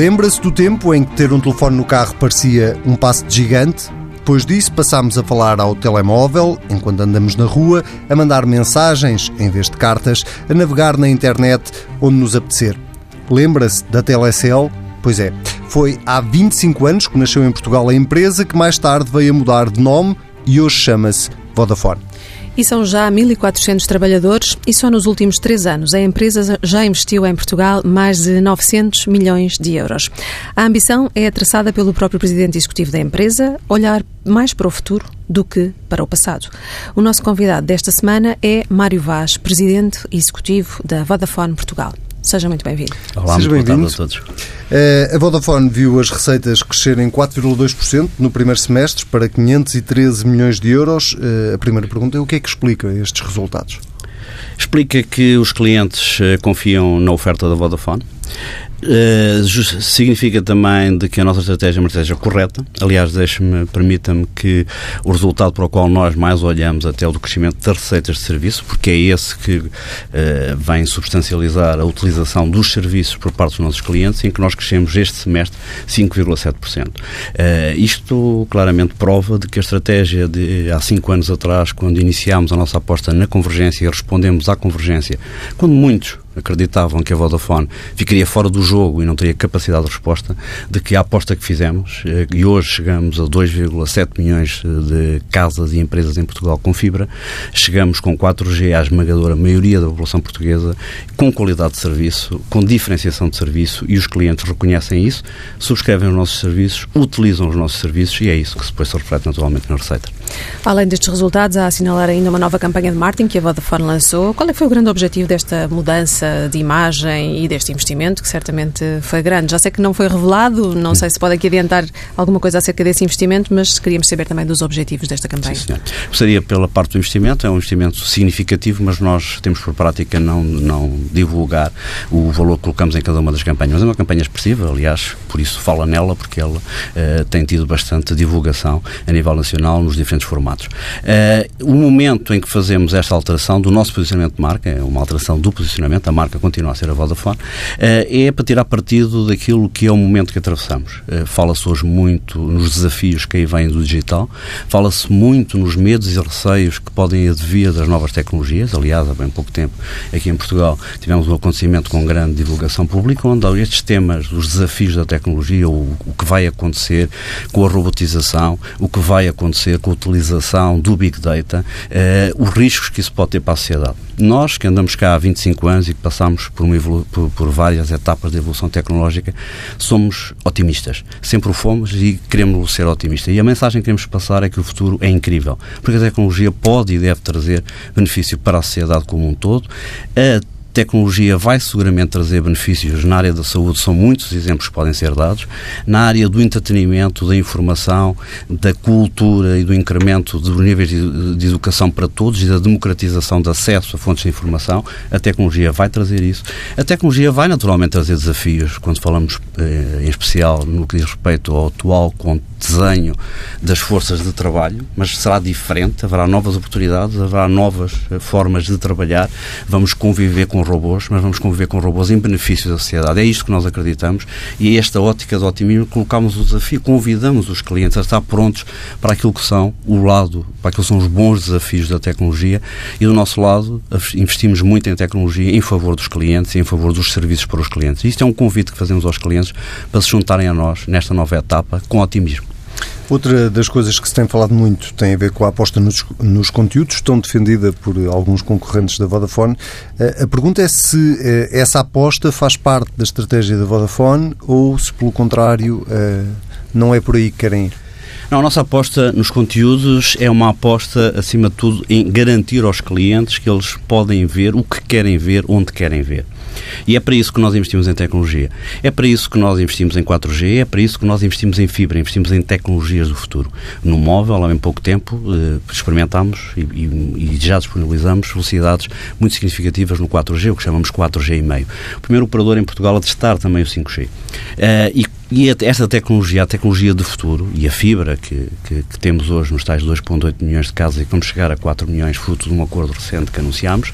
Lembra-se do tempo em que ter um telefone no carro parecia um passo de gigante? Depois disso, passámos a falar ao telemóvel, enquanto andamos na rua, a mandar mensagens em vez de cartas, a navegar na internet onde nos apetecer. Lembra-se da Telecel? Pois é, foi há 25 anos que nasceu em Portugal a empresa que mais tarde veio a mudar de nome e hoje chama-se Vodafone. E são já 1.400 trabalhadores e só nos últimos três anos a empresa já investiu em Portugal mais de 900 milhões de euros. A ambição é traçada pelo próprio presidente executivo da empresa, olhar mais para o futuro do que para o passado. O nosso convidado desta semana é Mário Vaz, presidente executivo da Vodafone Portugal. Seja muito bem-vindo. Olá, Seja muito bem-vindo a todos. Uh, a Vodafone viu as receitas crescerem 4,2% no primeiro semestre para 513 milhões de euros. Uh, a primeira pergunta é o que é que explica estes resultados? Explica que os clientes uh, confiam na oferta da Vodafone. Uh, significa também de que a nossa estratégia é uma estratégia correta. Aliás, deixe-me, permita-me que o resultado para o qual nós mais olhamos até o do crescimento das receitas de serviço, porque é esse que uh, vem substancializar a utilização dos serviços por parte dos nossos clientes, em que nós crescemos este semestre 5,7%. Uh, eh, isto claramente prova de que a estratégia de há cinco anos atrás, quando iniciámos a nossa aposta na convergência e respondemos à convergência, quando muitos acreditavam que a Vodafone ficaria fora do jogo e não teria capacidade de resposta, de que a aposta que fizemos, eh, e hoje chegamos a 2,7 milhões de casas e empresas em Portugal com fibra, chegamos com 4G à esmagadora maioria da população portuguesa, com qualidade de serviço, com diferenciação de serviço, e os clientes reconhecem isso, subscrevem os nossos serviços, utilizam os nossos serviços, e é isso que depois se reflete naturalmente na receita. Além destes resultados, há a assinalar ainda uma nova campanha de marketing que a Vodafone lançou. Qual é foi o grande objetivo desta mudança de imagem e deste investimento, que certamente foi grande? Já sei que não foi revelado, não sei se pode aqui adiantar alguma coisa acerca desse investimento, mas queríamos saber também dos objetivos desta campanha. Sim, senhor. Seria pela parte do investimento, é um investimento significativo, mas nós temos por prática não, não divulgar o valor que colocamos em cada uma das campanhas. Mas é uma campanha expressiva, aliás, por isso fala nela, porque ela uh, tem tido bastante divulgação a nível nacional nos diferentes diferentes formatos. Uh, o momento em que fazemos esta alteração do nosso posicionamento de marca, é uma alteração do posicionamento, a marca continua a ser a Vodafone, uh, é para tirar partido daquilo que é o momento que atravessamos. Uh, fala-se hoje muito nos desafios que aí vêm do digital, fala-se muito nos medos e receios que podem advir das novas tecnologias. Aliás, há bem pouco tempo, aqui em Portugal, tivemos um acontecimento com grande divulgação pública, onde estes temas, os desafios da tecnologia, o, o que vai acontecer com a robotização, o que vai acontecer com o utilização do Big Data, eh, os riscos que isso pode ter para a sociedade. Nós, que andamos cá há 25 anos e que passamos por, por, por, várias etapas de evolução tecnológica, somos otimistas. Sempre o fomos e queremos ser otimistas. E a mensagem que queremos passar é que o futuro é incrível, porque a tecnologia pode e deve trazer benefício para a sociedade como um todo. Tecnologia vai seguramente trazer benefícios na área da saúde, são muitos exemplos que podem ser dados. Na área do entretenimento, da informação, da cultura e do incremento dos níveis de, educação para todos e da democratização de acesso a fontes de informação, a tecnologia vai trazer isso. A tecnologia vai naturalmente trazer desafios, quando falamos eh, em especial no que diz respeito ao atual desenho das forças de trabalho, mas será diferente, haverá novas oportunidades, haverá novas eh, formas de trabalhar, vamos conviver com robôs, mas vamos conviver com robôs em benefício da sociedade. É isto que nós acreditamos e é esta ótica de otimismo colocamos o desafio, convidamos os clientes a estar prontos para aquilo que são o lado, para aquilo que são os bons desafios da tecnologia e do nosso lado investimos muito em tecnologia em favor dos clientes e em favor dos serviços para os clientes. Isto é um convite que fazemos aos clientes para se juntarem a nós nesta nova etapa com otimismo. Outra das coisas que se tem falado muito tem a ver com a aposta nos, nos conteúdos, tão defendida por alguns concorrentes da Vodafone. Eh, a pergunta é se eh, essa aposta faz parte da estratégia da Vodafone ou se, pelo contrário, eh, não é por aí que querem ir. Não, a nossa aposta nos conteúdos é uma aposta, acima de tudo, em garantir aos clientes que eles podem ver o que querem ver, onde querem ver. E é para isso que nós investimos em tecnologia. É para isso que nós investimos em 4G, é para isso que nós investimos em fibra, investimos em tecnologias do futuro. No móvel, há bem pouco tempo, eh, experimentámos e, e, e, já disponibilizamos velocidades muito significativas no 4G, o que chamamos 4G e meio. O primeiro operador em Portugal a testar também o 5G. Uh, eh, e E esta tecnologia, a tecnologia do futuro e a fibra que, que, que temos hoje nos tais 2,8 milhões de casas e que vamos chegar a 4 milhões, fruto de um acordo recente que anunciámos,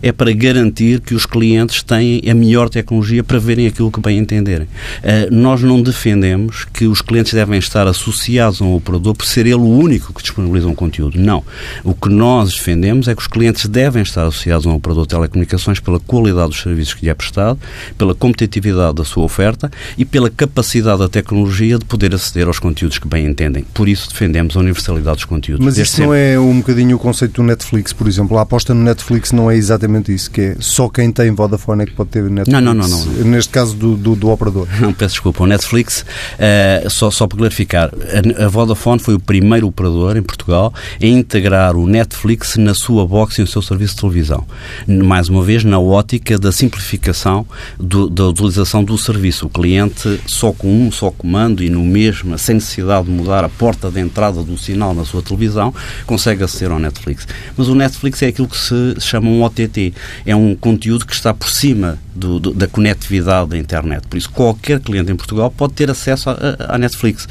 é para garantir que os clientes têm a melhor tecnologia para verem aquilo que bem entenderem. Uh, nós não defendemos que os clientes devem estar associados a um operador por ser ele o único que disponibiliza um conteúdo. Não. O que nós defendemos é que os clientes devem estar associados a um operador de telecomunicações pela qualidade dos serviços que lhe é prestado, pela competitividade da sua oferta e pela capacidade capacidade da tecnologia de poder aceder aos conteúdos que bem entendem. Por isso defendemos a universalidade dos conteúdos. Mas isso não é um bocadinho o conceito do Netflix, por exemplo? A aposta no Netflix não é exatamente isso, que é só quem tem Vodafone é que pode ter Netflix. Não, não, não. não. Neste caso do, do, do operador. Não, peço desculpa. O Netflix, uh, só, só para clarificar, a, a Vodafone foi o primeiro operador em Portugal a integrar o Netflix na sua box e no seu serviço de televisão. Mais uma vez, na ótica da simplificação do, da utilização do serviço. O cliente só com um só comando e no mesmo, sem necessidade de mudar a porta de entrada do sinal na sua televisão, consegue aceder ao Netflix. Mas o Netflix é aquilo que se chama um OTT. É um conteúdo que está por cima do, do, da conectividade da internet. Por isso, qualquer cliente em Portugal pode ter acesso à Netflix.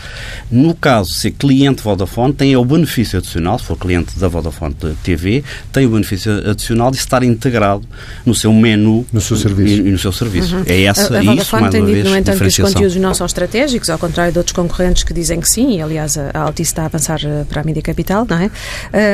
No caso, ser cliente Vodafone, tem o benefício adicional, se for cliente da Vodafone TV, tem o benefício adicional de estar integrado no seu menu no seu serviço. E, e no seu serviço. Uhum. É essa a, a Vodafone isso, mais tem uma dito, vez, no entanto, que os conteúdos não são estratégicos, ao contrário de outros concorrentes que dizem que sim, e aliás a Altice está a avançar eh, para a mídia capital, não é? Uh,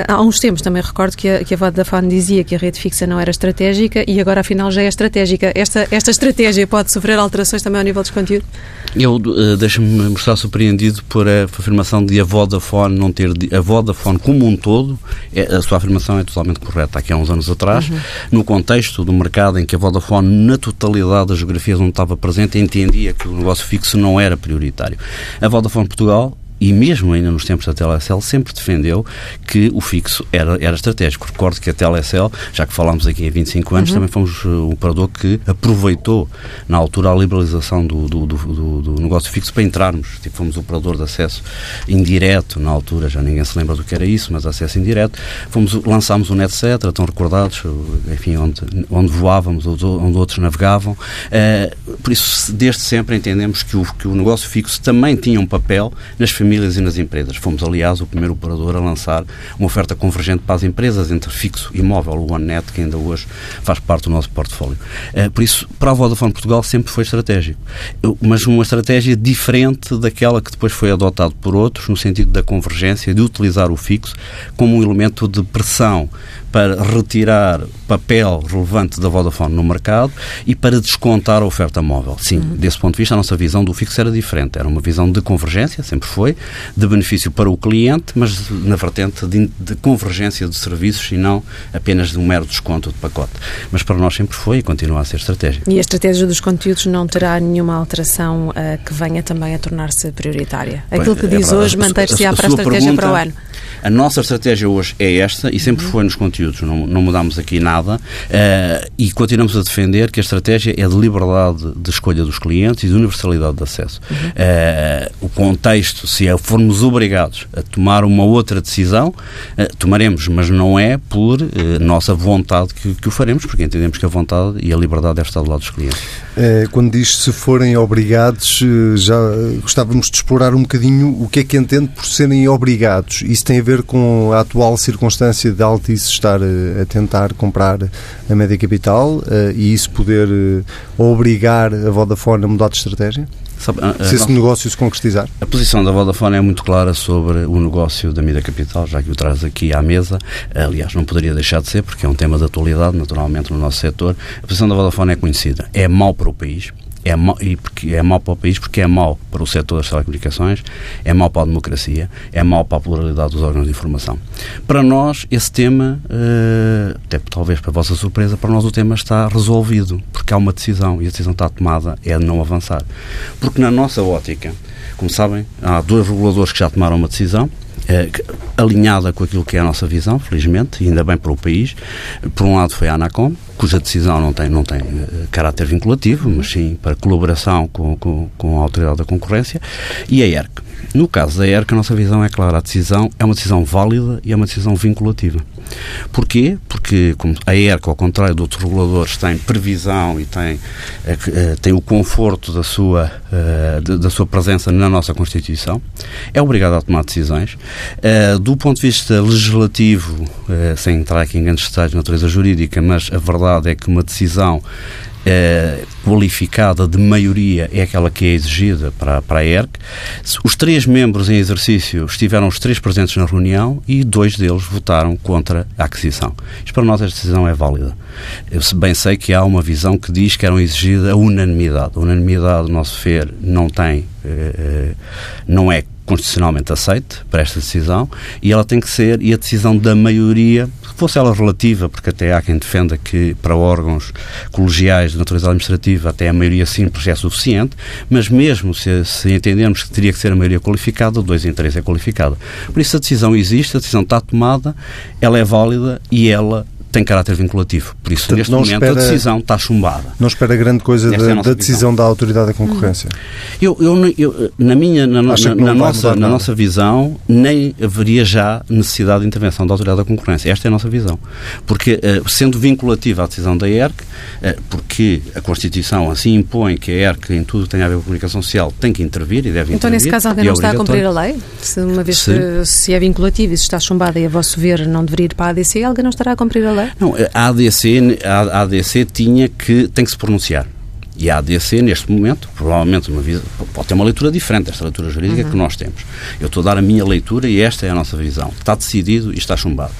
há uns tempos também recordo que a, que a Vodafone dizia que a rede fixa não era estratégica e agora afinal já é estratégica. Esta, esta estratégia pode sofrer alterações também ao nível dos conteúdos? Eu uh, deixo-me mostrar surpreendido por a afirmação de a Vodafone não ter. A Vodafone como um todo, é, a sua afirmação é totalmente correta. Aqui há uns anos atrás, uhum. no contexto do mercado em que a Vodafone, na totalidade das geografias onde estava presente, entendia que o negócio fixo não era prioritário. A Vodafone Portugal e mesmo ainda nos tempos da Telecel, sempre defendeu que o fixo era, era estratégico. Recordo que a Telecel, já que falámos aqui há 25 anos, uhum. também fomos o operador que aproveitou, na altura, a liberalização do, do, do, do, negócio fixo para entrarmos. Tipo, fomos operador de acesso indireto, na altura, já ninguém se lembra do que era isso, mas acesso indireto. Fomos, lançámos o NetCet, estão recordados, enfim, onde, onde voávamos, onde outros navegavam. Uh, por isso, desde sempre entendemos que o, que o negócio fixo também tinha um papel nas famílias famílias e nas empresas. Fomos, aliás, o primeiro operador a lançar uma oferta convergente para as empresas entre fixo e móvel, o OneNet, que ainda hoje faz parte do nosso portfólio. Uh, por isso, para a Vodafone Portugal sempre foi estratégico, mas uma estratégia diferente daquela que depois foi adotado por outros, no sentido da convergência, de utilizar o fixo como um elemento de pressão para retirar papel relevante da Vodafone no mercado e para descontar a oferta móvel. Sim, uhum. desse ponto de vista, a nossa visão do fixo era diferente. Era uma visão de convergência, sempre foi, de benefício para o cliente, mas na vertente de, de convergência de serviços e não apenas de um mero desconto de pacote. Mas para nós sempre foi e continua a ser estratégia. E a estratégia dos conteúdos não terá nenhuma alteração uh, que venha também a tornar-se prioritária? Aquilo que é diz hoje mantém-se para a estratégia pergunta, para o ano. A nossa estratégia hoje é esta e sempre uhum. foi nos conteúdos, não, não mudamos aqui nada uh, e continuamos a defender que a estratégia é de liberdade de escolha dos clientes e de universalidade de acesso. Uhum. Uh, o contexto, se é, formos obrigados a tomar uma outra decisão, uh, tomaremos, mas não é por nossa vontade que, que, o faremos, porque entendemos que a vontade e a liberdade deve estar do lado dos clientes. quando diz se forem obrigados, já gostávamos de explorar um bocadinho o que é que entende por serem obrigados. Isso tem a ver com a atual circunstância de Altice estar eh, a tentar comprar a média capital eh, e isso poder eh, obrigar a Vodafone a mudar de estratégia? Sabe, a, se esse não, negócio se concretizar? A posição da Vodafone é muito clara sobre o negócio da mídia capital, já que o traz aqui à mesa. Aliás, não poderia deixar de ser, porque é um tema de atualidade, naturalmente, no nosso setor. A posição da Vodafone é conhecida. É mau para o país, é mau, e porque é mau para o país, porque é mau para o setor das telecomunicações, é mau para a democracia, é mau para a pluralidade dos órgãos de informação. Para nós, esse tema, uh, até talvez para a vossa surpresa, para nós o tema está resolvido, porque há uma decisão e a decisão está tomada, é de não avançar. Porque na nossa ótica, como sabem, há dois reguladores que já tomaram uma decisão, alinhada com aquilo que é a nossa visão, felizmente, e ainda bem para o país. Por um lado foi a ANACOM, cuja decisão não tem, não tem uh, caráter vinculativo, mas sim para colaboração com, com, com, a Autoridade da Concorrência, e a ERC. No caso da ERC, a nossa visão é clara, a decisão é uma decisão válida e é uma decisão vinculativa. Porquê? Porque a ERC, ao contrário de outros reguladores, tem previsão e tem, uh, tem o conforto da sua, uh, da sua presença na nossa Constituição, é obrigada a tomar decisões. do ponto de vista legislativo, sem entrar aqui em grandes detalhes de natureza jurídica, mas a verdade é que uma decisão eh, qualificada de maioria é aquela que é exigida para, para a ERC. Os três membros em exercício estiveram os três presentes na reunião e dois deles votaram contra a aquisição. Isto para nós esta decisão é válida. Eu bem sei que há uma visão que diz que eram exigida a unanimidade. A unanimidade, no nosso ver, não tem, não é constitucionalmente aceite para esta decisão e ela tem que ser, e a decisão da maioria, fosse ela relativa, porque até há quem defenda que para órgãos colegiais de natureza administrativa até a maioria simples é suficiente, mas mesmo se, se entendermos que teria que ser a maioria qualificada, dois em três é qualificada. Por isso a decisão existe, a decisão está tomada, ela é válida e ela tem caráter vinculativo. Por isso, Portanto, neste momento, espera, a decisão está chumbada. Não espera grande coisa da, é da, decisão visão. da Autoridade da Concorrência? Eu, eu, eu, na minha, na, na, na nossa, na nossa visão, nem haveria já necessidade de intervenção da Autoridade da Concorrência. Esta é a nossa visão. Porque, uh, sendo vinculativa a decisão da ERC, uh, porque a Constituição assim impõe que a ERC, em tudo que tem a ver com a comunicação social, tem que intervir e deve então, intervir. Então, nesse caso, alguém não é está a cumprir a lei? Se, uma vez se, que se é vinculativo e se está chumbada e a vosso ver não deveria ir para a ADC, alguém não estará a cumprir a lei? Não, a ADC, a ADC tinha que, tem que se pronunciar. E a ADC, neste momento, provavelmente uma, pode ter uma leitura diferente desta leitura jurídica uhum. que nós temos. Eu estou a dar a minha leitura e esta é a nossa visão. Está decidido e está chumbado.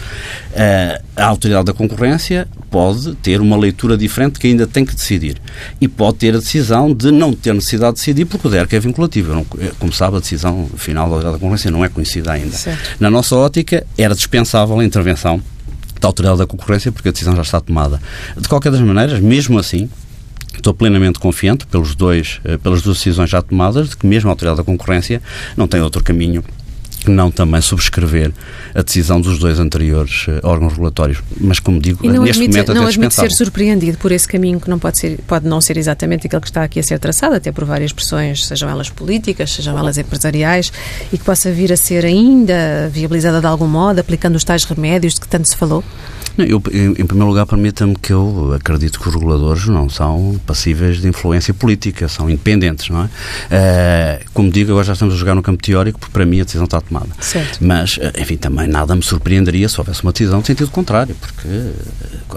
Uh, a Autoridade da Concorrência pode ter uma leitura diferente que ainda tem que decidir. E pode ter a decisão de não ter necessidade de decidir porque o DERC é vinculativo. Não, como sabe, a decisão final da Autoridade da Concorrência não é conhecida ainda. Certo. Na nossa ótica, era dispensável a intervenção da Autoridade da Concorrência, porque a decisão já está tomada. De qualquer das maneiras, mesmo assim, Estou plenamente confiante, pelos dois, eh, pelas duas decisões já tomadas, de que mesmo a Autoridade da Concorrência não tem outro caminho que não também subscrever a decisão dos dois anteriores uh, órgãos regulatórios. Mas, como digo, neste admite, momento não admite ser surpreendido por esse caminho que não pode, ser, pode não ser exatamente aquele que está aqui a ser traçado, até por várias pressões, sejam elas políticas, sejam elas empresariais, e que possa vir a ser ainda viabilizada de algum modo, aplicando os tais remédios de que tanto se falou? Não, eu, em primeiro lugar, permita-me que eu acredito que os reguladores não são passíveis de influência política, são independentes, não é? Uh, como digo, agora já estamos a jogar no campo teórico, porque para mim a decisão está tomada. Certo. Mas, eh, enfim, também nada me surpreenderia se houvesse uma decisão no sentido contrário, porque eh,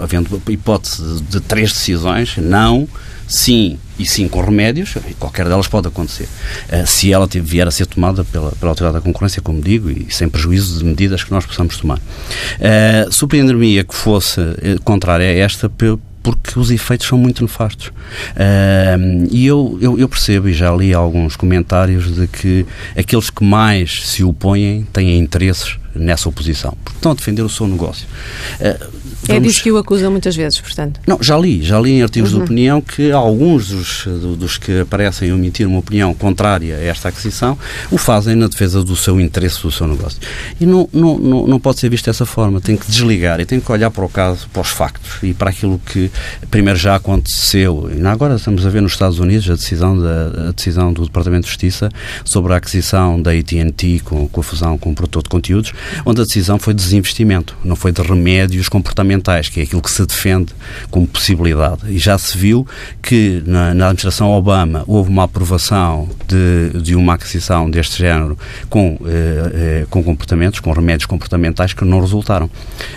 havendo hipótese de três decisões, não sim e sim com remédios, qualquer delas pode acontecer. Uh, se ela vier a ser tomada pela, pela Autoridade da Concorrência, como digo, e sem prejuízo de medidas que nós possamos tomar. Uh, Surpreender-me que fosse uh, contrária a esta porque os efeitos são muito nefastos. Uh, e eu, eu, eu, percebo, e já li alguns comentários, de que aqueles que mais se opõem têm interesses nessa oposição, porque estão a defender o seu negócio. Uh, é disso que o acusam muitas vezes, portanto. Não, já li, já li em artigos uhum. de opinião que alguns dos, dos que aparecem a emitir uma opinião contrária a esta aquisição o fazem na defesa do seu interesse, do seu negócio. E não, não, não, não pode ser visto dessa forma. Tem que desligar e tem que olhar para o caso, para os factos e para aquilo que primeiro já aconteceu. E agora estamos a ver nos Estados Unidos a decisão, da, a decisão do Departamento de Justiça sobre a aquisição da AT&T com, com a fusão com o produtor de conteúdos, onde a decisão foi de desinvestimento, não foi de remédios comportamentais que é aquilo que se defende como possibilidade. E já se viu que na, na administração Obama houve uma aprovação de, de uma aquisição deste género com, eh, eh, com comportamentos, com remédios comportamentais que não resultaram.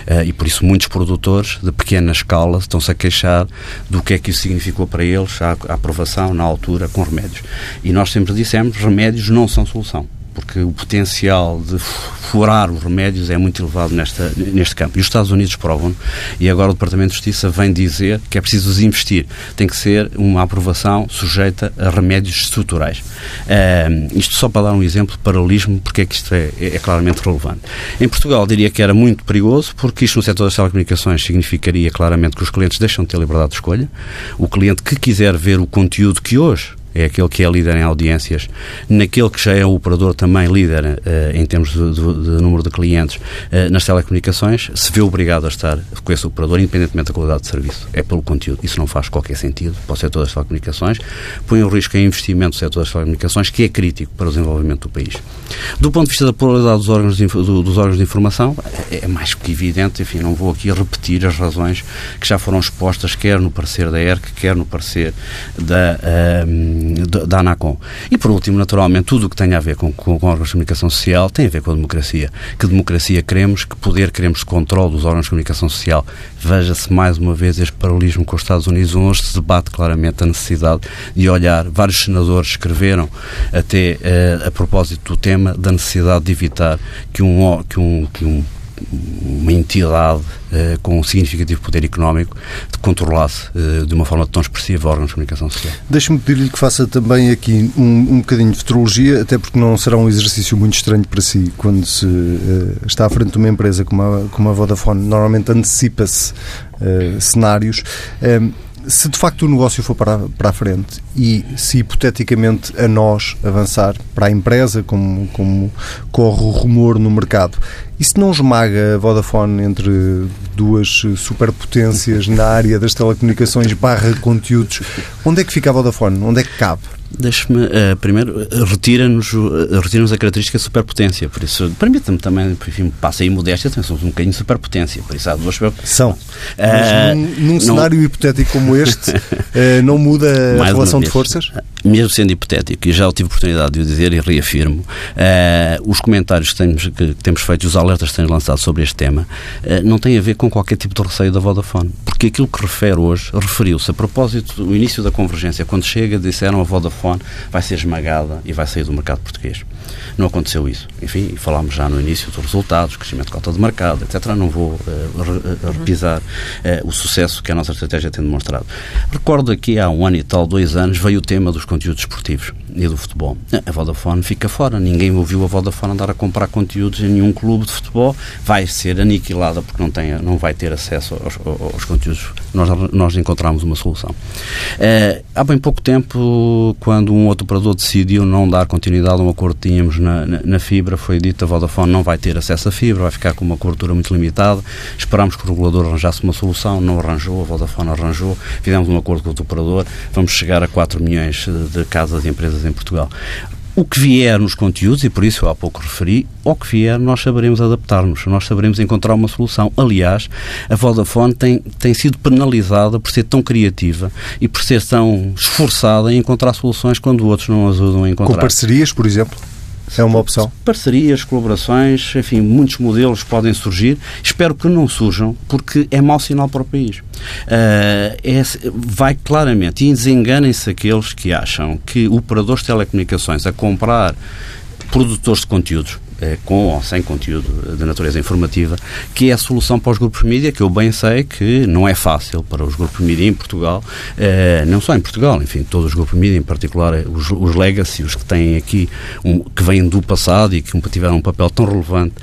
Eh, e por isso muitos produtores de pequena escala estão-se a queixar do que é que isso significou para eles, a, a aprovação na altura com remédios. E nós sempre dissemos, remédios não são solução porque o potencial de furar os remédios é muito elevado nesta, neste campo. E os Estados Unidos provam e agora o Departamento de Justiça vem dizer que é preciso investir. Tem que ser uma aprovação sujeita a remédios estruturais. Uh, isto só para dar um exemplo de paralelismo, porque é que isto é, é, é, claramente relevante. Em Portugal diria que era muito perigoso, porque isto no setor das telecomunicações significaria claramente que os clientes deixam de ter liberdade de escolha. O cliente que quiser ver o conteúdo que hoje é aquele que é líder em audiências, naquele que já é o operador também líder uh, em termos de, de, de, número de clientes uh, nas telecomunicações, se vê obrigado a estar com esse operador, independentemente da qualidade de serviço. É pelo conteúdo. Isso não faz qualquer sentido para o setor das telecomunicações, põe o risco em investimento no setor das telecomunicações, que é crítico para o desenvolvimento do país. Do ponto de vista da pluralidade dos órgãos de, do, dos órgãos de informação, é, é mais que evidente, enfim, não vou aqui repetir as razões que já foram expostas, quer no parecer da ERC, quer no parecer da. Uh, da ANACOM. E, por último, naturalmente, tudo o que tem a ver com, com, com, órgãos de comunicação social tem a ver com a democracia. Que democracia queremos, que poder queremos de controle dos órgãos de comunicação social. Veja-se mais uma vez este paralelismo com os Estados Unidos, onde se debate claramente a necessidade de olhar. Vários senadores escreveram até uh, a propósito do tema da necessidade de evitar que um, que um, que um uma entidade uh, com um significativo poder económico de controlasse uh, de uma forma tão expressiva órgãos de comunicação social. Deixe-me pedir-lhe que faça também aqui um, um bocadinho de futurologia, até porque não será um exercício muito estranho para si quando se uh, está à frente de uma empresa como a, como a Vodafone. Normalmente antecipa-se cenários se de facto o negócio for para, para a frente e se hipoteticamente a nós avançar para a empresa, como, como corre o rumor no mercado, isso não esmaga a Vodafone entre duas superpotências na área das telecomunicações barra conteúdos? Onde é que fica a Vodafone? Onde é que cabe? Deixe-me, uh, primeiro, retira-nos uh, retira a característica de superpotência. Por isso, permita-me também, enfim, passa aí modéstia, somos um bocadinho de superpotência. Por isso há duas São. Uh, Mas num, num não... cenário hipotético como este, não muda a relação de forças? Mesmo sendo hipotético, e já tive oportunidade de o dizer e reafirmo, os comentários que temos, que temos feito, os alertas que temos lançado sobre este tema, não têm a ver com qualquer tipo de receio da Vodafone. Porque aquilo que refere hoje, referiu-se a propósito do início da convergência, quando chega, disseram a Vodafone vai ser esmagada e vai sair do mercado português. Não aconteceu isso. Enfim, falámos já no início dos resultados, crescimento de cota de mercado, etc. Não vou uh, repisar uh, o sucesso que a nossa estratégia tem demonstrado. Recordo aqui há um ano e tal, dois anos, veio o tema dos conteúdos esportivos e do futebol. A Vodafone fica fora. Ninguém ouviu a Vodafone andar a comprar conteúdos em nenhum clube de futebol. Vai ser aniquilada porque não, tem, não vai ter acesso aos, aos conteúdos. Nós, nós encontramos uma solução. Uh, há bem pouco tempo, quando um outro operador decidiu não dar continuidade a um acordo que tínhamos na, na, na, fibra, foi dito a Vodafone não vai ter acesso à fibra, vai ficar com uma cobertura muito limitada. Esperámos que o regulador arranjasse uma solução, não arranjou, a Vodafone arranjou, fizemos um acordo com o operador, vamos chegar a 4 milhões de casas e empresas em Portugal. O que vier nos conteúdos, e por isso eu há pouco referi, ao que vier nós saberemos adaptar-nos, nós saberemos encontrar uma solução. Aliás, a Vodafone tem, tem sido penalizada por ser tão criativa e por ser tão esforçada em encontrar soluções quando outros não ajudam a encontrar. Com parcerias, por exemplo? É uma opção. Parcerias, colaborações, enfim, muitos modelos podem surgir. Espero que não surjam, porque é mau sinal para o país. Uh, é, vai claramente, e desenganem-se aqueles que acham que operadores de telecomunicações a comprar produtores de conteúdos com ou sem conteúdo de natureza informativa, que é a solução para os grupos mídia, que eu bem sei que não é fácil para os grupos mídia em Portugal, eh, não só em Portugal, enfim, todos os grupos mídia, em particular eh, os, os legacy, os que têm aqui, um, que vêm do passado e que tiveram um papel tão relevante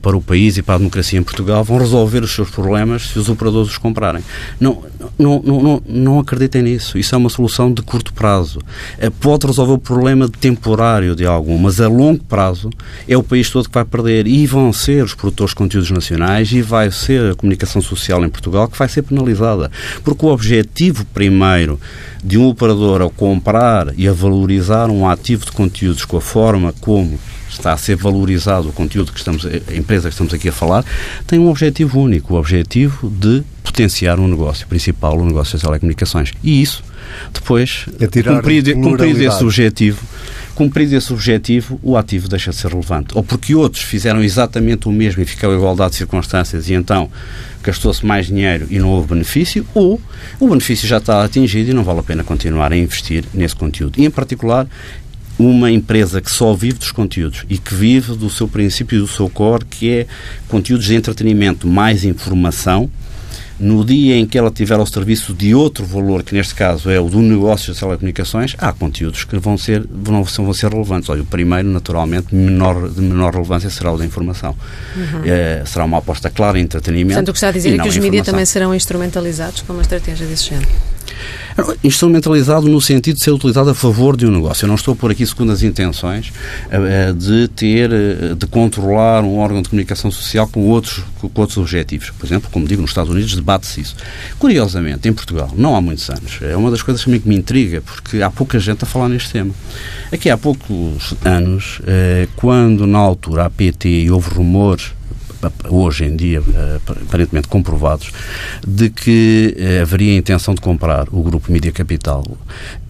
para o país e para a democracia em Portugal, vão resolver os seus problemas se os operadores os comprarem. Não, não, não, não acreditem nisso. Isso é uma solução de curto prazo. Pode resolver o problema temporário de algum, mas a longo prazo é o o país todo que vai perder e vão ser os produtores de conteúdos nacionais e vai ser a comunicação social em Portugal que vai ser penalizada. Porque o objetivo primeiro de um operador ao comprar e a valorizar um ativo de conteúdos com a forma como está a ser valorizado o conteúdo que estamos, a empresa que estamos aqui a falar, tem um objetivo único, o objetivo de potenciar um negócio principal, o negócio das telecomunicações. E isso, depois, é cumprido, cumprido esse objetivo, Cumprido esse objetivo, o ativo deixa de ser relevante. Ou porque outros fizeram exatamente o mesmo e ficou a igualdade de circunstâncias e então gastou-se mais dinheiro e não houve benefício, ou o benefício já está atingido e não vale a pena continuar a investir nesse conteúdo. E, em particular, uma empresa que só vive dos conteúdos e que vive do seu princípio e do seu core, que é conteúdos de entretenimento mais informação, no dia em que ela tiver ao serviço de outro valor, que neste caso é o do negócio das telecomunicações, há conteúdos que vão ser, vão, vão ser relevantes. Olha, o primeiro, naturalmente, menor, de menor relevância será o da informação. Uhum. É, será uma aposta clara em entretenimento. Portanto, o que está a dizer é que os mídias também serão instrumentalizados com uma estratégia desse género. Instrumentalizado no sentido de ser utilizado a favor de um negócio. Eu não estou por aqui segundo as intenções de ter, de controlar um órgão de comunicação social com outros, com outros objetivos. Por exemplo, como digo, nos Estados Unidos debate-se isso. Curiosamente, em Portugal, não há muitos anos, é uma das coisas também que me intriga, porque há pouca gente a falar neste tema. Aqui há poucos anos, eh, quando na altura a PT houve rumores hoje em dia eh, aparentemente comprovados, de que eh, haveria intenção de comprar o grupo Mídia Capital.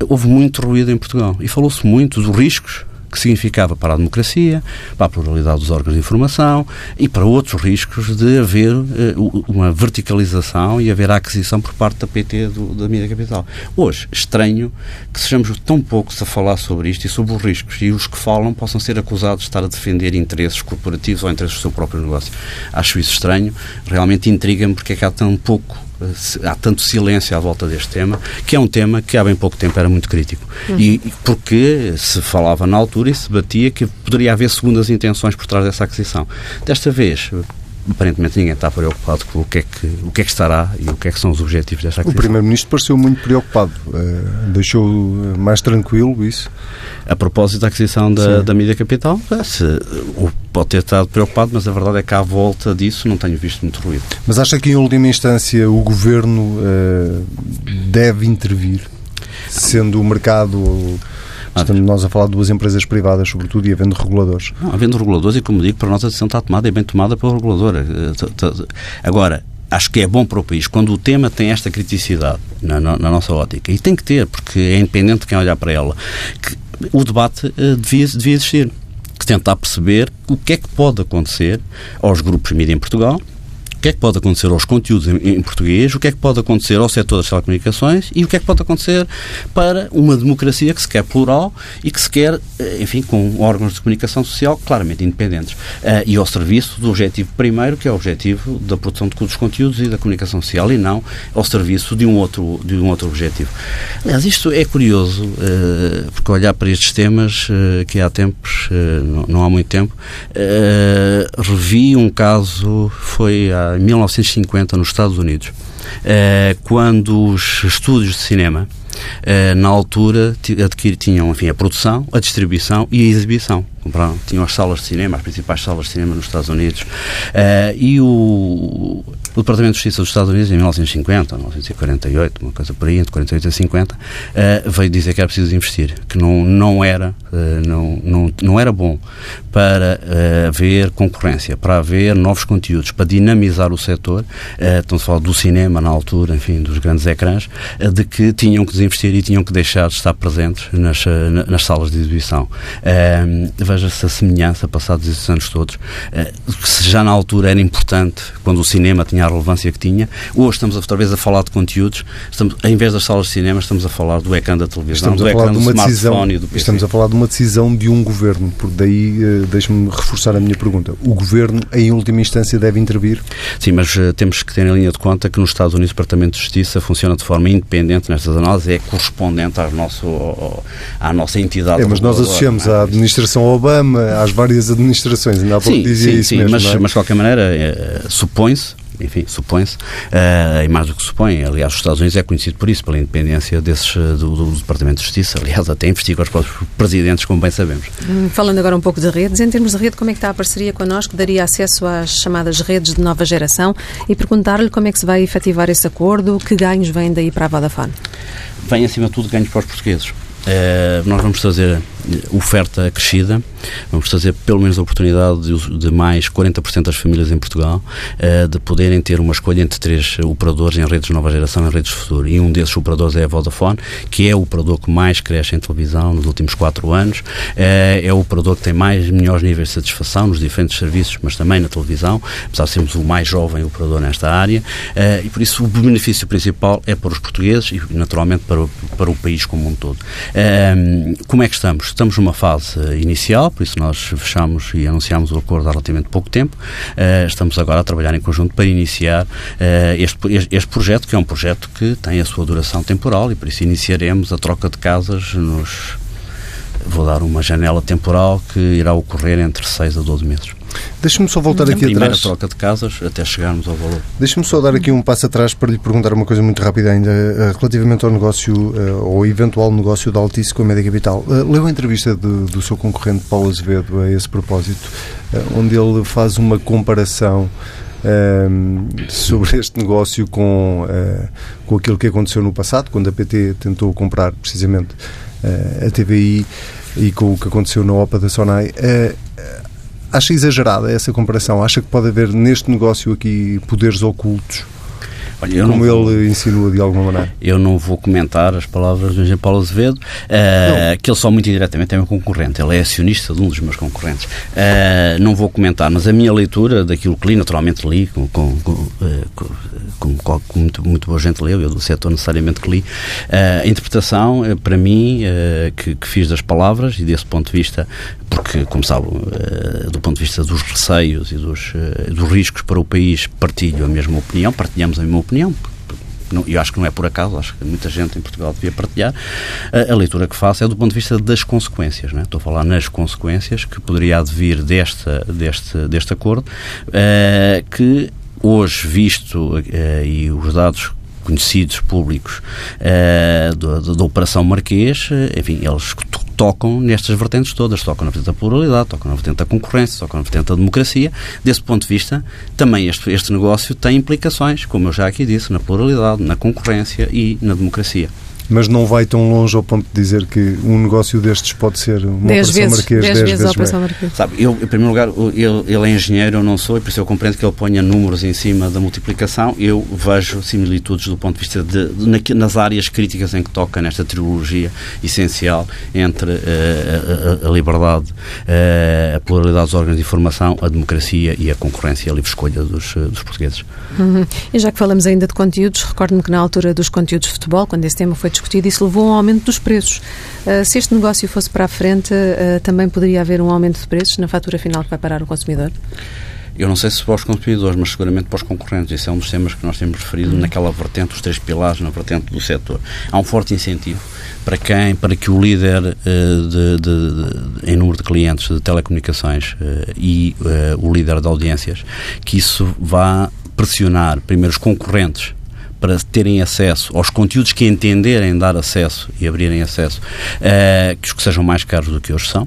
Houve muito ruído em Portugal e falou-se muito dos riscos que significava para a democracia, para a pluralidade dos órgãos de informação e para outros riscos de haver uh, uma verticalização e haver a aquisição por parte da PT do, da mídia capital. Hoje, estranho que sejamos tão poucos a falar sobre isto e sobre os riscos e os que falam possam ser acusados de estar a defender interesses corporativos ou interesses do seu próprio negócio. Acho isso estranho, realmente intriga-me porque é que há tão pouco há tanto silêncio à volta deste tema, que é um tema que há bem pouco tempo era muito crítico. Uhum. E, porque se falava na altura e se batia que poderia haver segundas intenções por trás dessa aquisição. Desta vez, aparentemente ninguém está preocupado com o que, é que, o que é que estará e o que é que são os objetivos desta aquisição. O Primeiro-Ministro pareceu muito preocupado. Uh, deixou mais tranquilo isso? A propósito da aquisição da, da mídia capital, é, se, pode ter estado preocupado, mas a verdade é que à volta disso não tenho visto muito ruído. Mas acha que em última instância o Governo uh, deve intervir, sendo o mercado Estamos nós a falar de duas empresas privadas, sobretudo, e havendo reguladores. Não, havendo reguladores, e como digo, para nós a decisão está tomada, é bem tomada pelo regulador. Eh, agora, acho que é bom para o país quando o tema tem esta criticidade na, na, na, nossa ótica. E tem que ter, porque é independente de quem olhar para ela. Que o debate uh, devia, devia existir. Que tentar perceber o que é que pode acontecer aos grupos de mídia em Portugal, que é que pode acontecer aos conteúdos em, em, português, o que é que pode acontecer ao setor das telecomunicações e o que é que pode acontecer para uma democracia que se quer plural e que se quer, eh, enfim, com órgãos de comunicação social claramente independentes. Uh, e ao serviço do objetivo primeiro, que é o objetivo da produção de dos conteúdos e da comunicação social, e não ao serviço de um outro, de um outro objetivo. Aliás, isto é curioso, uh, porque olhar para estes temas, uh, que há tempos, não, não, há muito tempo, revi um caso, foi há em 1950 nos Estados Unidos, eh, quando os estúdios de cinema eh, na altura tinham enfim, a produção, a distribuição e a exibição. Tinham as salas de cinema, as principais salas de cinema nos Estados Unidos. Uh, e o, o Departamento de Justiça dos Estados Unidos, em 1950, 1948, uma coisa por aí, entre 48 e 50, uh, veio dizer que era preciso investir, que não, não, era, uh, não, não, não era bom para haver concorrência, para haver novos conteúdos, para dinamizar o setor, estamos a falar do cinema na altura, enfim, dos grandes ecrãs, de que tinham que desinvestir e tinham que deixar de estar presentes nas, nas salas de exibição. Veja-se a semelhança, passados esses anos todos, eh, se já na altura era importante, quando o cinema tinha a relevância que tinha, hoje estamos outra vez a falar de conteúdos, estamos, em vez das salas de cinema, estamos a falar do ecrã da televisão, estamos do ecrã do smartphone decisão, e do PC. Estamos a falar de uma decisão de um governo, porque daí uh, deixe-me reforçar a minha pergunta. O governo, em última instância, deve intervir? Sim, mas uh, temos que ter em linha de conta que nos Estados Unidos o Departamento de Justiça funciona de forma independente nestas análises, é correspondente ao nosso, ao, à nossa entidade. É, mas nós associamos à administração Obama, às várias administrações, ainda há pouco sim, dizia sim, isso sim, mesmo, mas, é? mas de qualquer maneira, é, supõe-se enfim, supõe-se, uh, e mais do que supõe, aliás, os Estados Unidos é conhecido por isso, pela independência desses, eh, do, do, Departamento de Justiça, aliás, até investiga os próprios presidentes, como bem sabemos. Hum, falando agora um pouco de redes, em termos de rede, como é que está a parceria connosco? Daria acesso às chamadas redes de nova geração e perguntar-lhe como é que se vai efetivar esse acordo, que ganhos vêm daí para a Vodafone? Vem, acima de tudo, ganhos para os portugueses. Uh, nós vamos trazer oferta crescida, vamos trazer pelo menos a oportunidade de, de mais 40% das famílias em Portugal uh, de poderem ter uma escolha entre três operadores em redes de nova geração e redes de futuro. E um desses operadores é a Vodafone, que é o operador que mais cresce em televisão nos últimos quatro anos, uh, é o operador que tem mais melhores níveis de satisfação nos diferentes serviços, mas também na televisão, apesar de sermos o mais jovem operador nesta área, e por isso o benefício principal é para os portugueses e naturalmente para, para o país como um todo. Como é que estamos? Estamos numa fase inicial, por isso nós fechamos e anunciamos o acordo há relativamente pouco tempo. Uh, estamos agora a trabalhar em conjunto para iniciar uh, este, este projeto, que é um projeto que tem a sua duração temporal e por isso iniciaremos a troca de casas nos. Vou dar uma janela temporal que irá ocorrer entre 6 a 12 meses. Deixa-me só voltar aqui primeira atrás. troca de casas até chegarmos ao valor. Deixa-me só dar aqui um passo atrás para lhe perguntar uma coisa muito rápida ainda eh, relativamente ao negócio, eh, ou eventual negócio da Altice com a Média Capital. Eh, Leu a entrevista de- do seu concorrente Paulo Azevedo a esse propósito, onde ele faz uma comparação ehm, sobre este negócio com, eh, com aquilo que aconteceu no passado, quando a PT tentou comprar precisamente eh, a TVI e com o que aconteceu na OPA da Sonai. Eh, Acha exagerada essa comparação? Acha que pode haver neste negócio aqui poderes ocultos, Olha, como não, ele insinua de alguma maneira? Eu não vou comentar as palavras do Engenheiro Paulo Azevedo, uh, que ele só muito indiretamente é meu concorrente, ele é acionista de um dos meus concorrentes. Uh, não vou comentar, mas a minha leitura daquilo que li, naturalmente li, com, com, com, uh, com, muito, muito boa gente leu, eu do setor necessariamente que li, a interpretação, eh, para mim, eh, que, que fiz das palavras e desse ponto de vista, porque, como sabe, eh, do ponto de vista dos receios e dos, eh, dos riscos para o país, partilho a mesma opinião, partilhamos a mesma opinião, não, eu acho que não é por acaso, acho que muita gente em Portugal devia partilhar. A, a leitura que faço é do ponto de vista das consequências. Não é? Estou a falar nas consequências que poderia advir desta, deste, deste acordo, uh, que hoje, visto uh, e os dados conhecidos públicos uh, da, Operação Marquês, enfim, eles tocam nestas vertentes todas, tocam na vertente da pluralidade, tocam na vertente da concorrência, tocam na vertente da democracia. Desse ponto de vista, também este, este negócio tem implicações, como eu já aqui disse, na pluralidade, na concorrência e na democracia. Mas não vai tão longe ao ponto de dizer que um negócio destes pode ser uma dez operação vezes, marquês dez, dez vezes, vezes a operação mais. marquês. Sabe, eu, em primeiro lugar, ele, ele é engenheiro, eu não sou, e por isso eu compreendo que ele ponha números em cima da multiplicação. Eu vejo similitudes do ponto de vista de, de na, nas áreas críticas em que toca nesta trilogia essencial entre uh, a, a, liberdade, uh, a pluralidade dos órgãos de informação, a democracia e a concorrência e a livre escolha dos, uh, dos portugueses. Uhum. E já que falamos ainda de conteúdos, recordo-me que na altura dos conteúdos de futebol, quando esse tema foi discutido, isso levou a um aumento dos preços. Uh, se este negócio fosse para a frente, uh, também poderia haver um aumento de preços na fatura final que vai parar o consumidor? Eu não sei se para os consumidores, mas seguramente para os concorrentes. Esse é um dos temas que nós temos referido naquela vertente, os três pilares na vertente do setor. Há um forte incentivo para quem, para que o líder uh, de, de, de, em número de clientes de telecomunicações uh, e uh, o líder de audiências, que isso vá pressionar primeiro os concorrentes para terem acesso aos conteúdos que entenderem dar acesso e abrirem acesso, uh, que os que sejam mais caros do que hoje são.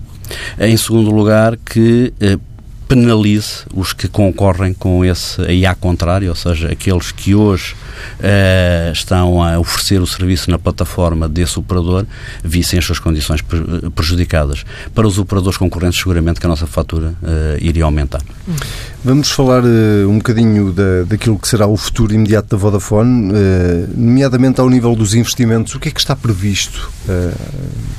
Em segundo lugar, que uh, penalize os que concorrem com esse aí à contrário, ou seja, aqueles que hoje uh, estão a oferecer o serviço na plataforma desse operador vissem as suas condições prejudicadas. Para os operadores concorrentes, seguramente que a nossa fatura uh, iria aumentar. Vamos falar uh, um bocadinho da, daquilo que será o futuro imediato da Vodafone, nomeadamente ao nível dos investimentos. O que é que está previsto?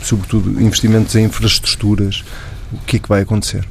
sobretudo investimentos em infraestruturas. O que é que vai acontecer?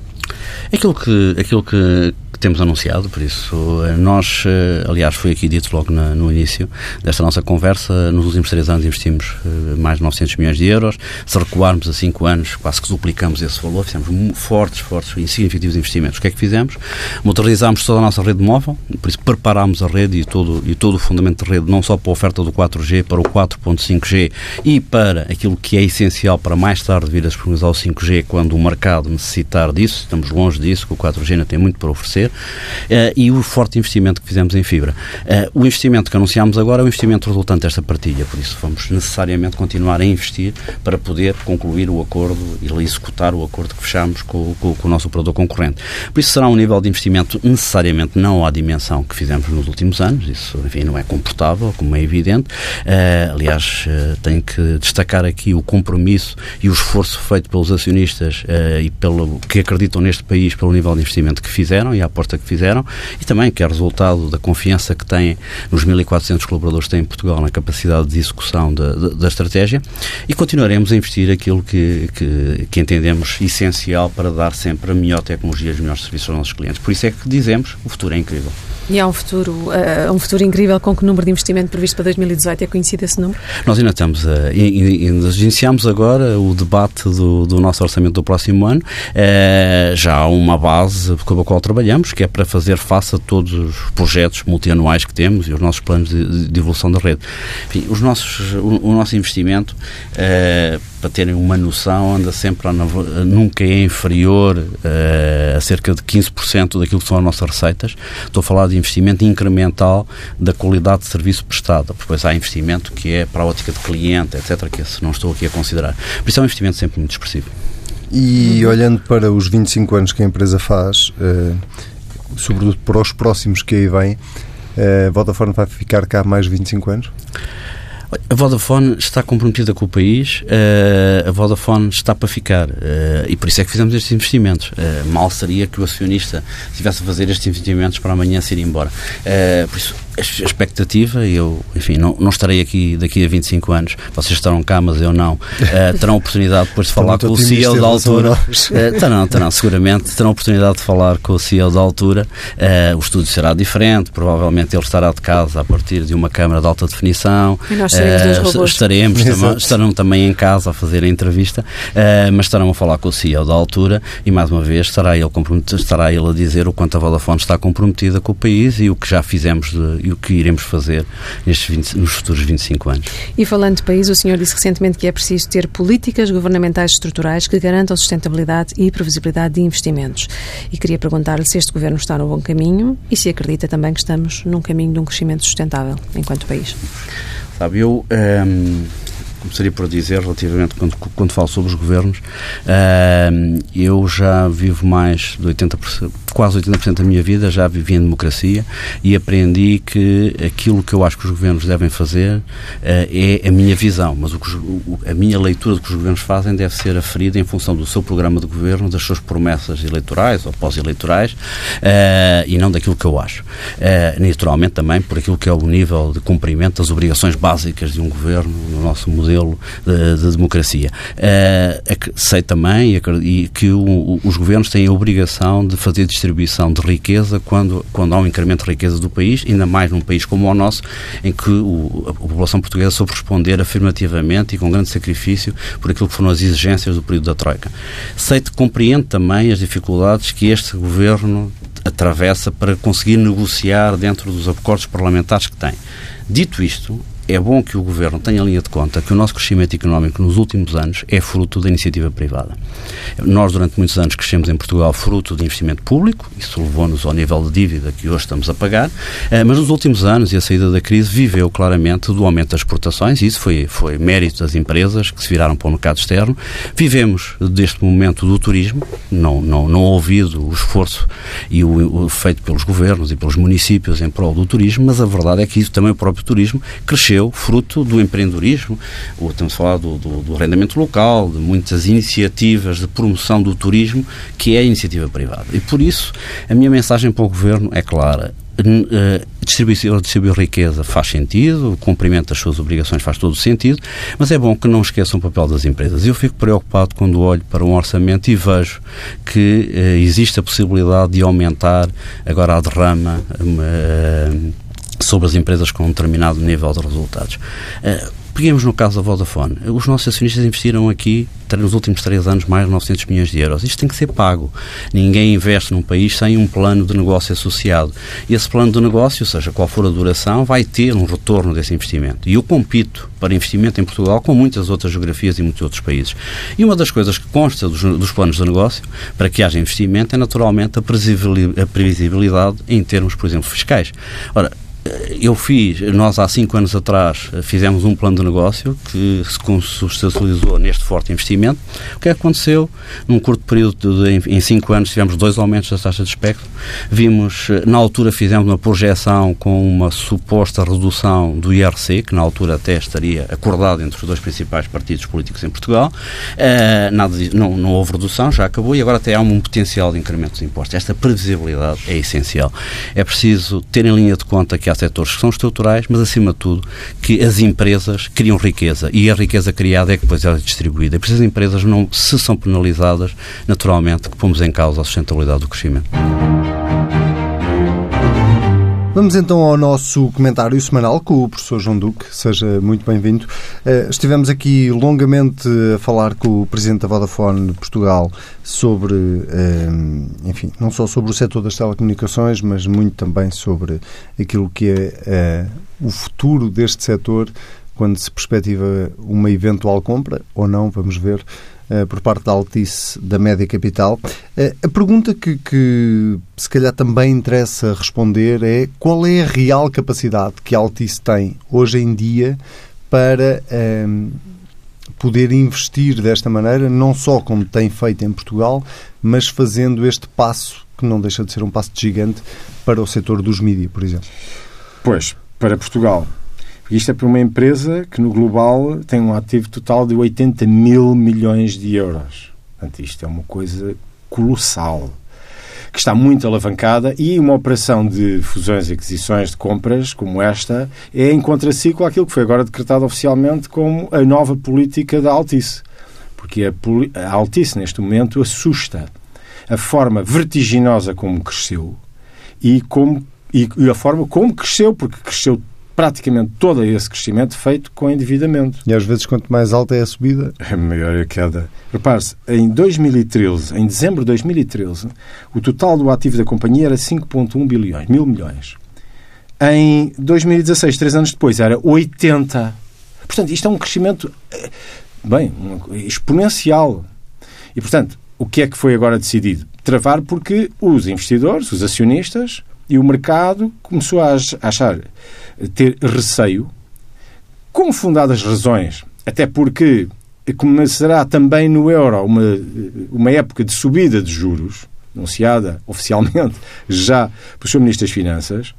Aquilo que, aquilo que, temos anunciado, por isso nós, aliás, foi aqui dito logo na, no início desta nossa conversa, nos últimos três anos investimos mais de 900 milhões de euros, se recuarmos a cinco anos quase que duplicamos esse valor, fizemos fortes, fortes e significativos investimentos. O que é que fizemos? Modernizámos toda a nossa rede móvel, por isso preparámos a rede e todo, e todo o fundamento de rede, não só para a oferta do 4G, para o 4.5G e para aquilo que é essencial para mais tarde vir a disponibilizar o 5G quando o mercado necessitar disso, estamos longe disso, que o 4G ainda tem muito para oferecer, e o forte investimento que fizemos em fibra. Uh, o investimento que anunciámos agora é o investimento resultante desta partilha, por isso vamos necessariamente continuar a investir para poder concluir o acordo e executar o acordo que fechamos com, com, com o nosso operador concorrente. Por isso será um nível de investimento necessariamente não à dimensão que fizemos nos últimos anos, isso enfim, não é comportável, como é evidente. Uh, aliás, tenho que destacar aqui o compromisso e o esforço feito pelos acionistas e pelo que acreditam neste país pelo nível de investimento que fizeram e a aposta que fizeram e também que é resultado da confiança que têm nos 1.400 colaboradores que têm em Portugal na capacidade de execução da, da, da estratégia e continuaremos a investir aquilo que, que, que, entendemos essencial para dar sempre a melhor tecnologia e os melhores serviços aos nossos clientes. Por isso é que dizemos o futuro é incrível. E há um futuro, uh, um futuro incrível com que número de investimento previsto para 2018 é conhecido esse número? Nós ainda estamos a, iniciamos agora o debate do, do nosso orçamento do próximo ano. Uh, já há um, uma base com a qual trabalhamos, que é para fazer face a todos os projetos multianuais que temos e os nossos planos de, de evolução da rede. Enfim, os nossos, o, o nosso investimento, uh, para terem uma noção, anda sempre, a, nunca é inferior uh, a cerca de 15% daquilo que são as nossas receitas. Estou a falar de investimento incremental da qualidade de serviço prestado. Depois há investimento que é para a ótica de cliente, etc., que esse não estou aqui a considerar. Por isso é um investimento sempre muito expressivo. E olhando para os 25 anos que a empresa faz, uh, sobretudo para os próximos que aí vêm, a Vodafone vai ficar cá mais 25 anos? A Vodafone está comprometida com o país, uh, a Vodafone está para ficar uh, e por isso é que fizemos estes investimentos. Uh, mal seria que o acionista estivesse a fazer estes investimentos para amanhã se ir embora. por isso, a expectativa, eu, enfim, não, não estarei aqui daqui a 25 anos, vocês estarão cá, mas eu não, uh, terão oportunidade depois de falar com o CEO da altura. Uh, terão, terão, seguramente, terão oportunidade de falar com o CEO da altura. Uh, o estúdio será diferente, provavelmente ele estará de casa a partir de uma câmara de alta definição. E nós uh, estaremos, tam estarão também em casa a fazer a entrevista, mas estarão a falar com o CEO da altura e, mais uma vez, estará ele, estará ele a dizer o quanto a Vodafone está comprometida com o país e o que já fizemos de e o que iremos fazer nestes 20, nos futuros 25 anos. E falando de país, o senhor disse recentemente que é preciso ter políticas governamentais estruturais que garantam sustentabilidade e previsibilidade de investimentos. E queria perguntar-lhe se este governo está no bom caminho e se acredita também que estamos num caminho de um crescimento sustentável enquanto país. Sabe, eu. Um começaria por dizer, relativamente, quando, quando falo sobre os governos, uh, eu já vivo mais de 80%, quase 80% da minha vida, já vivi em democracia e aprendi que aquilo que eu acho que os governos devem fazer uh, é a minha visão, mas o que, o, a minha leitura do que os governos fazem deve ser aferida em função do seu programa de governo, das suas promessas eleitorais ou pós-eleitorais uh, e não daquilo que eu acho. naturalmente também por aquilo que é o nível de cumprimento das obrigações básicas de um governo no nosso modelo modelo de, de democracia. Uh, sei também que o, os governos têm a obrigação de fazer distribuição de riqueza quando, quando há um incremento de riqueza do país, ainda mais num país como o nosso, em que o, a população portuguesa soube responder afirmativamente e com grande sacrifício por aquilo que foram as exigências do período da Troika. Sei que compreendo também as dificuldades que este governo atravessa para conseguir negociar dentro dos acordos parlamentares que tem. Dito isto, é bom que o Governo tenha linha de conta que o nosso crescimento económico nos últimos anos é fruto da iniciativa privada. Nós, durante muitos anos, crescemos em Portugal fruto de investimento público, isso levou-nos ao nível de dívida que hoje estamos a pagar, eh, mas nos últimos anos, e a saída da crise, viveu claramente do aumento das exportações, e isso foi, foi mérito das empresas que se viraram para o mercado externo. Vivemos deste momento do turismo, não, não, não ouvido o esforço e o, o feito pelos governos e pelos municípios em prol do turismo, mas a verdade é que isso também o próprio turismo cresceu fruto do empreendedorismo, ou estamos a falar do, do, arrendamento local, de muitas iniciativas de promoção do turismo, que é a iniciativa privada. E por isso, a minha mensagem para o Governo é clara. Eh, distribuir, distribuir riqueza faz sentido, o cumprimento das suas obrigações faz todo o sentido, mas é bom que não esqueçam o papel das empresas. Eu fico preocupado quando olho para um orçamento e vejo que uh, existe a possibilidade de aumentar agora a derrama. Uh, sobre as empresas com um determinado nível de resultados. Uh, Peguemos no caso da Vodafone. Os nossos acionistas investiram aqui, nos últimos três anos, mais de 900 milhões de euros. Isto tem que ser pago. Ninguém investe num país sem um plano de negócio associado. E esse plano de negócio, seja qual for a duração, vai ter um retorno desse investimento. E eu compito para investimento em Portugal com muitas outras geografias e muitos outros países. E uma das coisas que consta dos, dos planos de negócio, para que haja investimento, é naturalmente a previsibilidade em termos, por exemplo, fiscais. Ora, eu fiz, nós há cinco anos atrás fizemos um plano de negócio que se consubstancializou neste forte investimento. O que aconteceu? Num curto período, de, em cinco anos, tivemos dois aumentos da taxa de espectro. Vimos, na altura, fizemos uma projeção com uma suposta redução do IRC, que na altura até estaria acordado entre os dois principais partidos políticos em Portugal. Uh, nada, não, não houve redução, já acabou, e agora até há um potencial de incremento de impostos. Esta previsibilidade é essencial. É preciso ter em linha de conta que há setores que são estruturais, mas acima de tudo que as empresas criam riqueza e a riqueza criada é que depois é distribuída. E por isso as empresas não, se são penalizadas, naturalmente que pomos em causa a sustentabilidade do crescimento. Vamos então ao nosso comentário semanal com o professor João Duque. Seja muito bem-vindo. Uh, estivemos aqui longamente a falar com o presidente da Vodafone Portugal sobre, uh, enfim, não só sobre o setor das telecomunicações, mas muito também sobre aquilo que é uh, o futuro deste setor quando se perspectiva uma eventual compra ou não, vamos ver. Eh, por parte da Altice da Média Capital. Eh, a pergunta que, que, se calhar também interessa responder é qual é a real capacidade que a Altice tem hoje em dia para um, eh, poder investir desta maneira, não só como tem feito em Portugal, mas fazendo este passo, que não deixa de ser um passo gigante, para o setor dos mídias, por exemplo. Pois, para Portugal, isto é para uma empresa que no global tem um ativo total de 80 mil milhões de euros. Portanto, isto é uma coisa colossal, que está muito alavancada e uma operação de fusões e aquisições de compras como esta é em contraciclo àquilo que foi agora decretado oficialmente como a nova política da Altice. Porque a Altice, neste momento, assusta a forma vertiginosa como cresceu e, como, e a forma como cresceu, porque cresceu praticamente todo esse crescimento feito com endividamento. E às vezes, quanto mais alta é a subida... É maior a queda. Repare-se, em 2013, em dezembro de 2013, o total do ativo da companhia era 5,1 bilhões, mil milhões. Em 2016, três anos depois, era 80. Portanto, isto é um crescimento, eh, bem, exponencial. E, portanto, o que é que foi agora decidido? Travar porque os investidores, os acionistas e o mercado começou a achar ter receio, com fundadas razões, até porque começará também no euro uma, uma época de subida de juros, anunciada oficialmente já pelos seus ministros das Finanças,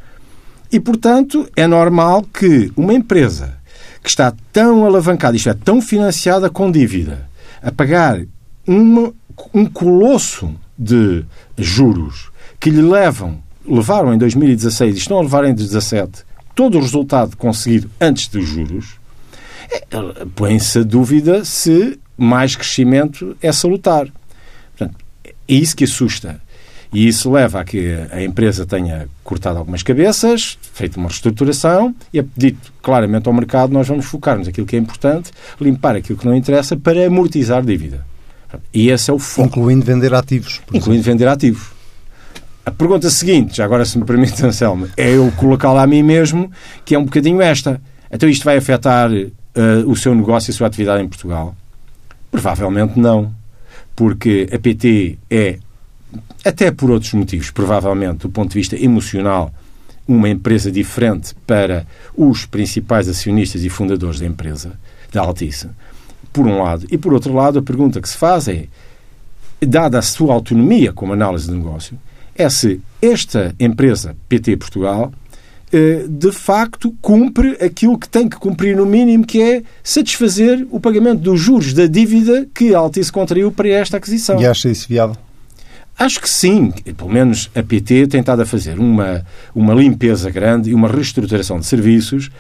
e, portanto, é normal que uma empresa que está tão alavancada, isto é, tão financiada com dívida, a pagar uma, um colosso de juros que lhe levam, levaram em 2016 e estão a levar em 2017 todo o resultado conseguido antes dos juros, é, põe-se a dúvida se mais crescimento é salutar. Portanto, é isso que assusta. E isso leva a que a empresa tenha cortado algumas cabeças, feito uma reestruturação e é dito claramente ao mercado nós vamos focar-nos naquilo que é importante, limpar aquilo que não interessa para amortizar dívida. E esse é o foco. Incluindo vender ativos. Incluindo exemplo. vender ativos. A pergunta seguinte, já agora se me permite, Anselmo, é eu colocá-la a mim mesmo, que é um bocadinho esta. Então isto vai afetar uh, o seu negócio e a sua atividade em Portugal? Provavelmente não. Porque a PT é, até por outros motivos, provavelmente, do ponto de vista emocional, uma empresa diferente para os principais acionistas e fundadores da empresa, da Altice, por um lado. E por outro lado, a pergunta que se faz é, dada a sua autonomia como análise de negócio, é se esta empresa, PT Portugal, eh, de facto cumpre aquilo que tem que cumprir no mínimo, que é satisfazer o pagamento dos juros da dívida que a Altice contraiu para esta aquisição. E acha isso viável? Acho que sim. Pelo menos a PT tem estado a fazer uma, uma limpeza grande e uma reestruturação de serviços.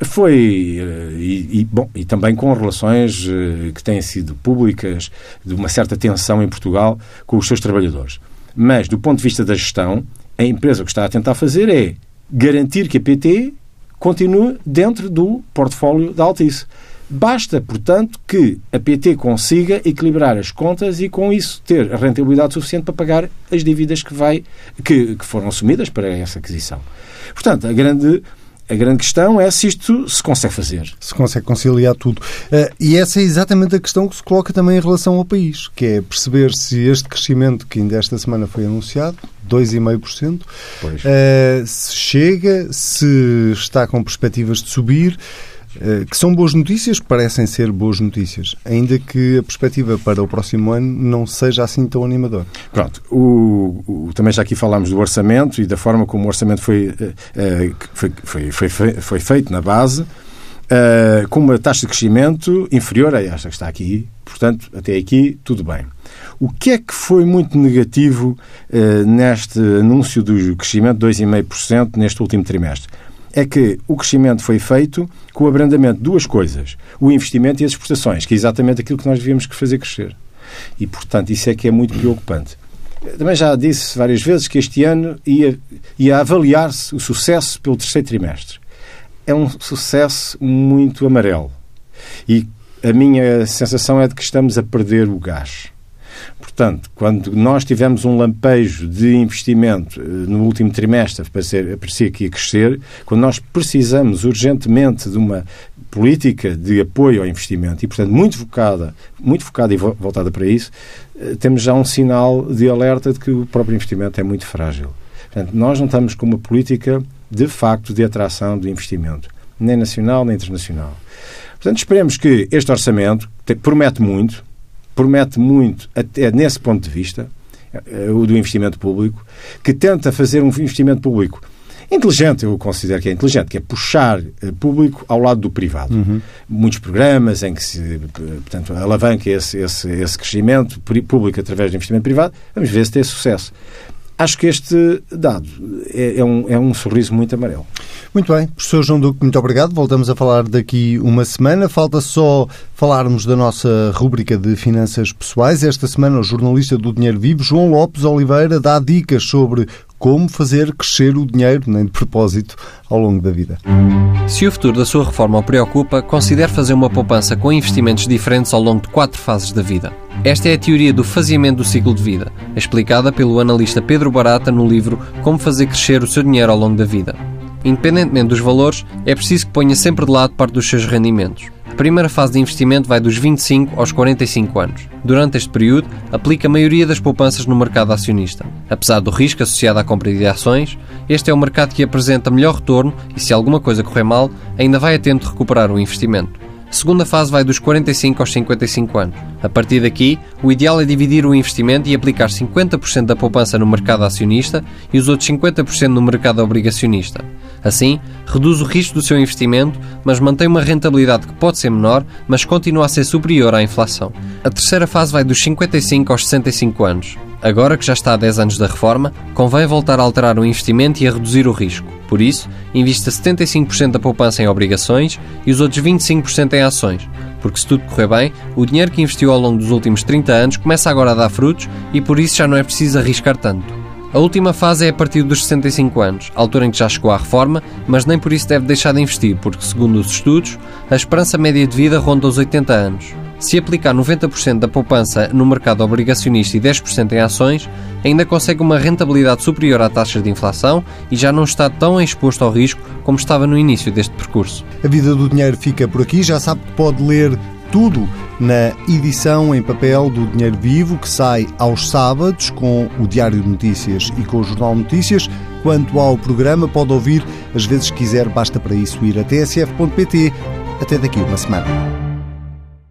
Foi, eh, e, e, bom, e também com relações eh, que têm sido públicas, de uma certa tensão em Portugal com os seus trabalhadores. Mas, do ponto de vista da gestão, a empresa o que está a tentar fazer é garantir que a PT continue dentro do portfólio da Altice. Basta, portanto, que a PT consiga equilibrar as contas e, com isso, ter a rentabilidade suficiente para pagar as dívidas que, vai, que, que foram assumidas para essa aquisição. Portanto, a grande a grande questão é se isto se consegue fazer. Se consegue conciliar tudo. Uh, e essa é exatamente a questão que se coloca também em relação ao país, que é perceber se este crescimento que ainda esta semana foi anunciado, 2,5%, uh, se chega, se está com perspectivas de subir. Eh, que são boas notícias, parecem ser boas notícias, ainda que a perspectiva para o próximo ano não seja assim tão animadora. Pronto, o, o, também já aqui falámos do orçamento e da forma como o orçamento foi, eh, foi, foi, foi, foi feito na base, com uma taxa de crescimento inferior a esta que está aqui, portanto, até aqui tudo bem. O que é que foi muito negativo uh, neste anúncio do crescimento de 2,5% neste último trimestre? É que o crescimento foi feito com o abrandamento de duas coisas: o investimento e as exportações, que é exatamente aquilo que nós devíamos fazer crescer. E, portanto, isso é que é muito preocupante. Também já disse várias vezes que este ano ia, ia avaliar-se o sucesso pelo terceiro trimestre. É um sucesso muito amarelo. E a minha sensação é de que estamos a perder o gás. Portanto, quando nós tivemos um lampejo de investimento eh, no último trimestre, parecia, parecia que ia crescer, quando nós precisamos urgentemente de uma política de apoio ao investimento e, portanto, muito focada, muito focada e voltada para isso, eh, temos já um sinal de alerta de que o próprio investimento é muito frágil. Portanto, nós não estamos com uma política de facto de atração do investimento, nem nacional nem internacional. Portanto, esperemos que este orçamento promete muito, promete muito até nesse ponto de vista, eh, o do investimento público, que tenta fazer um investimento público inteligente, eu considero que é inteligente, que é puxar uh, público ao lado do privado. Uhum. Muitos programas em que se, portanto, alavanca esse, esse, esse crescimento público através do investimento privado, vamos ver se tem sucesso. Acho que este dado é, é, um, é um sorriso muito amarelo. Muito bem. Professor João Duque, muito obrigado. Voltamos a falar daqui uma semana. Falta só falarmos da nossa rúbrica de finanças pessoais. Esta semana, o jornalista do Dinheiro Vivo, João Lopes Oliveira, dá dicas sobre como fazer crescer o dinheiro, nem de propósito, ao longo da vida. Se o futuro da sua reforma o preocupa, considere fazer uma poupança com investimentos diferentes ao longo de quatro fases da vida. Esta é a teoria do faziamento do ciclo de vida, explicada pelo analista Pedro Barata no livro Como Fazer Crescer o Seu Dinheiro ao Longo da Vida. Independentemente dos valores, é preciso que ponha sempre de lado parte dos seus rendimentos. A primeira fase de investimento vai dos 25 aos 45 anos. Durante este período, aplica a maioria das poupanças no mercado acionista. Apesar do risco associado à compra de ações, este é o mercado que apresenta melhor retorno e, se alguma coisa correr mal, ainda vai a tempo de recuperar o investimento. A segunda fase vai dos 45 aos 55 anos. A partir daqui, o ideal é dividir o investimento e aplicar 50% da poupança no mercado acionista e os outros 50% no mercado obrigacionista. Assim, reduz o risco do seu investimento, mas mantém uma rentabilidade que pode ser menor, mas continua a ser superior à inflação. A terceira fase vai dos 55 aos 65 anos. Agora que já está há 10 anos da reforma, convém voltar a alterar o investimento e a reduzir o risco. Por isso, invista 75% da poupança em obrigações e os outros 25% em ações, porque se tudo correr bem, o dinheiro que investiu ao longo dos últimos 30 anos começa agora a dar frutos e por isso já não é preciso arriscar tanto. A última fase é a partir dos 65 anos, altura em que já chegou à reforma, mas nem por isso deve deixar de investir, porque, segundo os estudos, a esperança média de vida ronda os 80 anos. Se aplicar 90% da poupança no mercado obrigacionista e 10% em ações, ainda consegue uma rentabilidade superior à taxa de inflação e já não está tão exposto ao risco como estava no início deste percurso. A vida do dinheiro fica por aqui. Já sabe que pode ler tudo na edição em papel do Dinheiro Vivo, que sai aos sábados com o Diário de Notícias e com o Jornal Notícias. Quanto ao programa, pode ouvir às vezes que quiser, basta para isso ir a tsf.pt. Até daqui uma semana.